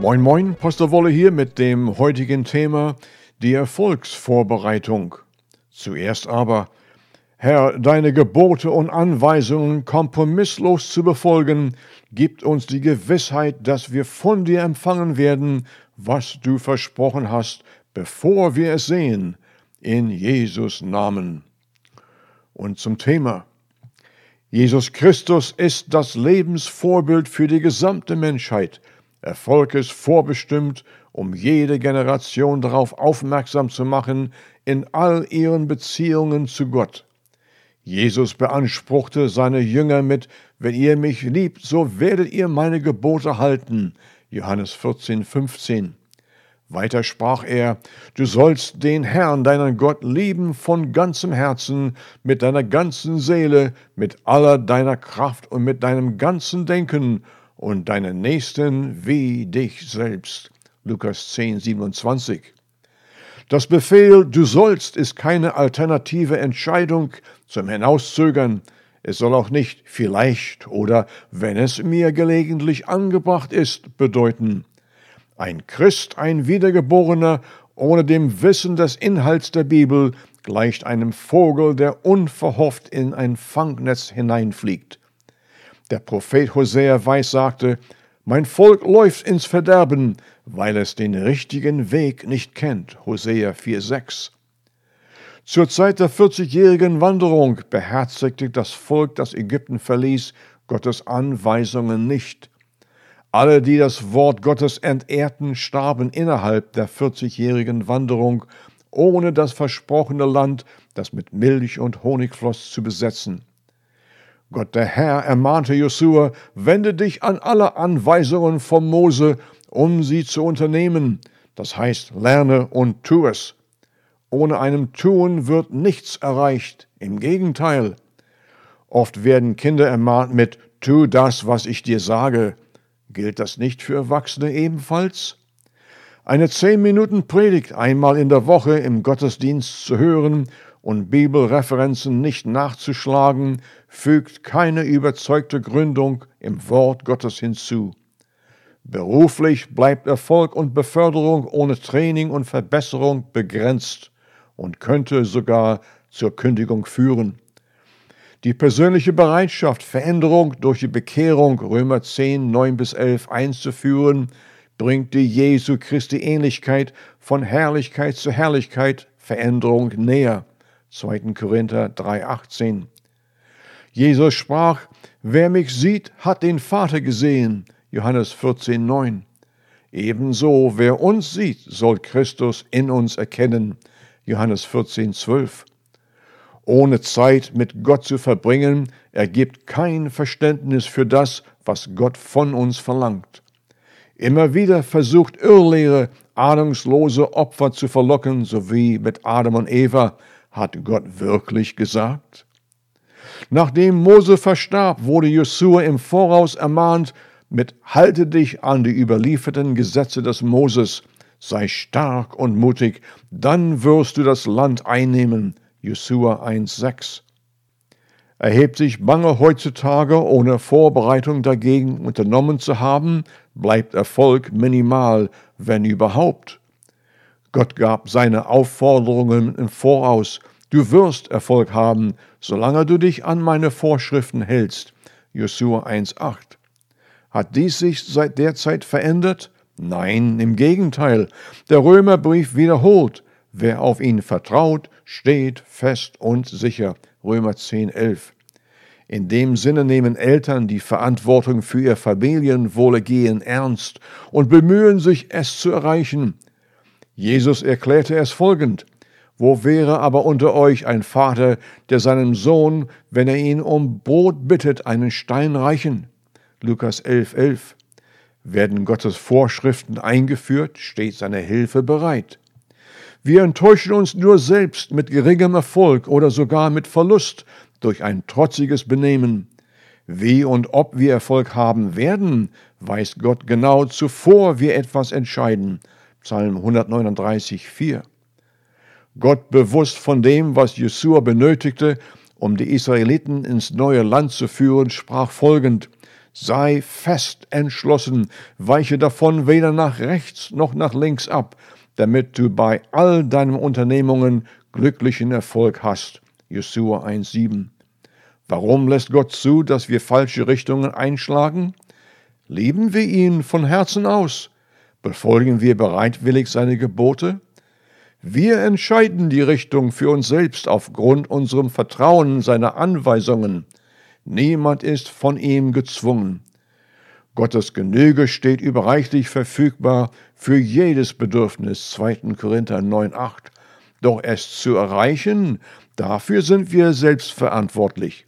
Moin Moin, Pastor Wolle hier mit dem heutigen Thema die Erfolgsvorbereitung. Zuerst aber, Herr, deine Gebote und Anweisungen kompromisslos zu befolgen, gibt uns die Gewissheit, dass wir von dir empfangen werden, was du versprochen hast, bevor wir es sehen, in Jesus Namen. Und zum Thema. Jesus Christus ist das Lebensvorbild für die gesamte Menschheit. Erfolg ist vorbestimmt, um jede Generation darauf aufmerksam zu machen, in all ihren Beziehungen zu Gott. Jesus beanspruchte seine Jünger mit, wenn ihr mich liebt, so werdet ihr meine Gebote halten. Johannes 14, 15. Weiter sprach er, du sollst den Herrn, deinen Gott, lieben von ganzem Herzen, mit deiner ganzen Seele, mit aller deiner Kraft und mit deinem ganzen Denken und deinen Nächsten wie dich selbst. Lukas 10, 27. Das Befehl Du sollst ist keine alternative Entscheidung zum Hinauszögern. Es soll auch nicht vielleicht oder wenn es mir gelegentlich angebracht ist bedeuten. Ein Christ, ein Wiedergeborener, ohne dem Wissen des Inhalts der Bibel, gleicht einem Vogel, der unverhofft in ein Fangnetz hineinfliegt. Der Prophet Hosea weiß sagte, mein Volk läuft ins Verderben, weil es den richtigen Weg nicht kennt. Hosea 4,6. Zur Zeit der 40-jährigen Wanderung beherzigte das Volk, das Ägypten verließ, Gottes Anweisungen nicht. Alle, die das Wort Gottes entehrten, starben innerhalb der 40-jährigen Wanderung, ohne das versprochene Land, das mit Milch und Honig floss, zu besetzen. Gott der Herr ermahnte Josua, wende dich an alle Anweisungen von Mose, um sie zu unternehmen. Das heißt, lerne und tu es. Ohne einem Tun wird nichts erreicht. Im Gegenteil. Oft werden Kinder ermahnt mit, tu das, was ich dir sage. Gilt das nicht für Erwachsene ebenfalls? Eine zehn Minuten Predigt einmal in der Woche im Gottesdienst zu hören und Bibelreferenzen nicht nachzuschlagen, fügt keine überzeugte Gründung im Wort Gottes hinzu. Beruflich bleibt Erfolg und Beförderung ohne Training und Verbesserung begrenzt und könnte sogar zur Kündigung führen. Die persönliche Bereitschaft, Veränderung durch die Bekehrung, Römer 10, 9 bis 11 einzuführen, bringt die Jesu Christi Ähnlichkeit von Herrlichkeit zu Herrlichkeit, Veränderung näher. 2. Korinther 3, 18. Jesus sprach, wer mich sieht, hat den Vater gesehen. Johannes 14, 9. Ebenso, wer uns sieht, soll Christus in uns erkennen. Johannes 14, 12 ohne Zeit mit Gott zu verbringen, ergibt kein Verständnis für das, was Gott von uns verlangt. Immer wieder versucht Irrlehre, ahnungslose Opfer zu verlocken, so wie mit Adam und Eva. Hat Gott wirklich gesagt? Nachdem Mose verstarb, wurde Josua im Voraus ermahnt mit Halte dich an die überlieferten Gesetze des Moses, sei stark und mutig, dann wirst du das Land einnehmen, Jesua 1,6. Erhebt sich Bange heutzutage, ohne Vorbereitung dagegen unternommen zu haben, bleibt Erfolg minimal, wenn überhaupt. Gott gab seine Aufforderungen im Voraus. Du wirst Erfolg haben, solange du dich an meine Vorschriften hältst. Josua 1,8. Hat dies sich seit der Zeit verändert? Nein, im Gegenteil. Der Römerbrief wiederholt, Wer auf ihn vertraut, steht fest und sicher. Römer 10, 11. In dem Sinne nehmen Eltern die Verantwortung für ihr Familienwohlergehen ernst und bemühen sich, es zu erreichen. Jesus erklärte es folgend. Wo wäre aber unter euch ein Vater, der seinem Sohn, wenn er ihn um Brot bittet, einen Stein reichen? Lukas 11, 11. Werden Gottes Vorschriften eingeführt, steht seine Hilfe bereit. Wir enttäuschen uns nur selbst mit geringem Erfolg oder sogar mit Verlust durch ein trotziges Benehmen. Wie und ob wir Erfolg haben werden, weiß Gott genau zuvor wir etwas entscheiden. Psalm 139, 4. Gott bewusst von dem, was Jesua benötigte, um die Israeliten ins neue Land zu führen, sprach folgend: Sei fest entschlossen, weiche davon weder nach rechts noch nach links ab, damit du bei all deinen Unternehmungen glücklichen Erfolg hast. Jesua 1,7. Warum lässt Gott zu, dass wir falsche Richtungen einschlagen? Lieben wir ihn von Herzen aus? Befolgen wir bereitwillig seine Gebote? Wir entscheiden die Richtung für uns selbst aufgrund unserem Vertrauen in seine Anweisungen. Niemand ist von ihm gezwungen. Gottes Genüge steht überreichlich verfügbar für jedes Bedürfnis, 2. Korinther 9,8. Doch es zu erreichen, dafür sind wir selbst verantwortlich.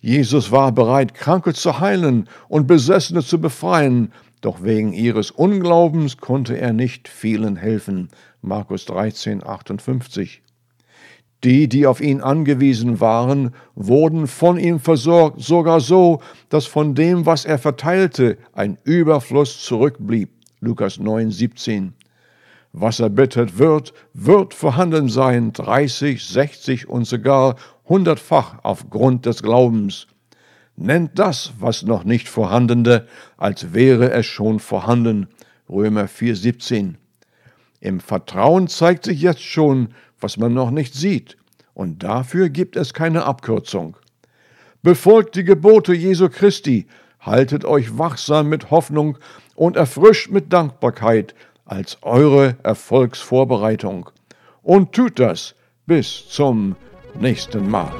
Jesus war bereit, Kranke zu heilen und Besessene zu befreien, doch wegen ihres Unglaubens konnte er nicht vielen helfen. Markus 13, 58. Die, die auf ihn angewiesen waren, wurden von ihm versorgt, sogar so, dass von dem, was er verteilte, ein Überfluss zurückblieb. Lukas 9, 17. Was er bittet wird, wird vorhanden sein, 30, 60 und sogar hundertfach aufgrund des Glaubens nennt das, was noch nicht vorhandene, als wäre es schon vorhanden. Römer 4,17. Im Vertrauen zeigt sich jetzt schon, was man noch nicht sieht, und dafür gibt es keine Abkürzung. Befolgt die Gebote Jesu Christi, haltet euch wachsam mit Hoffnung und erfrischt mit Dankbarkeit als eure Erfolgsvorbereitung. Und tut das bis zum nächsten Mal.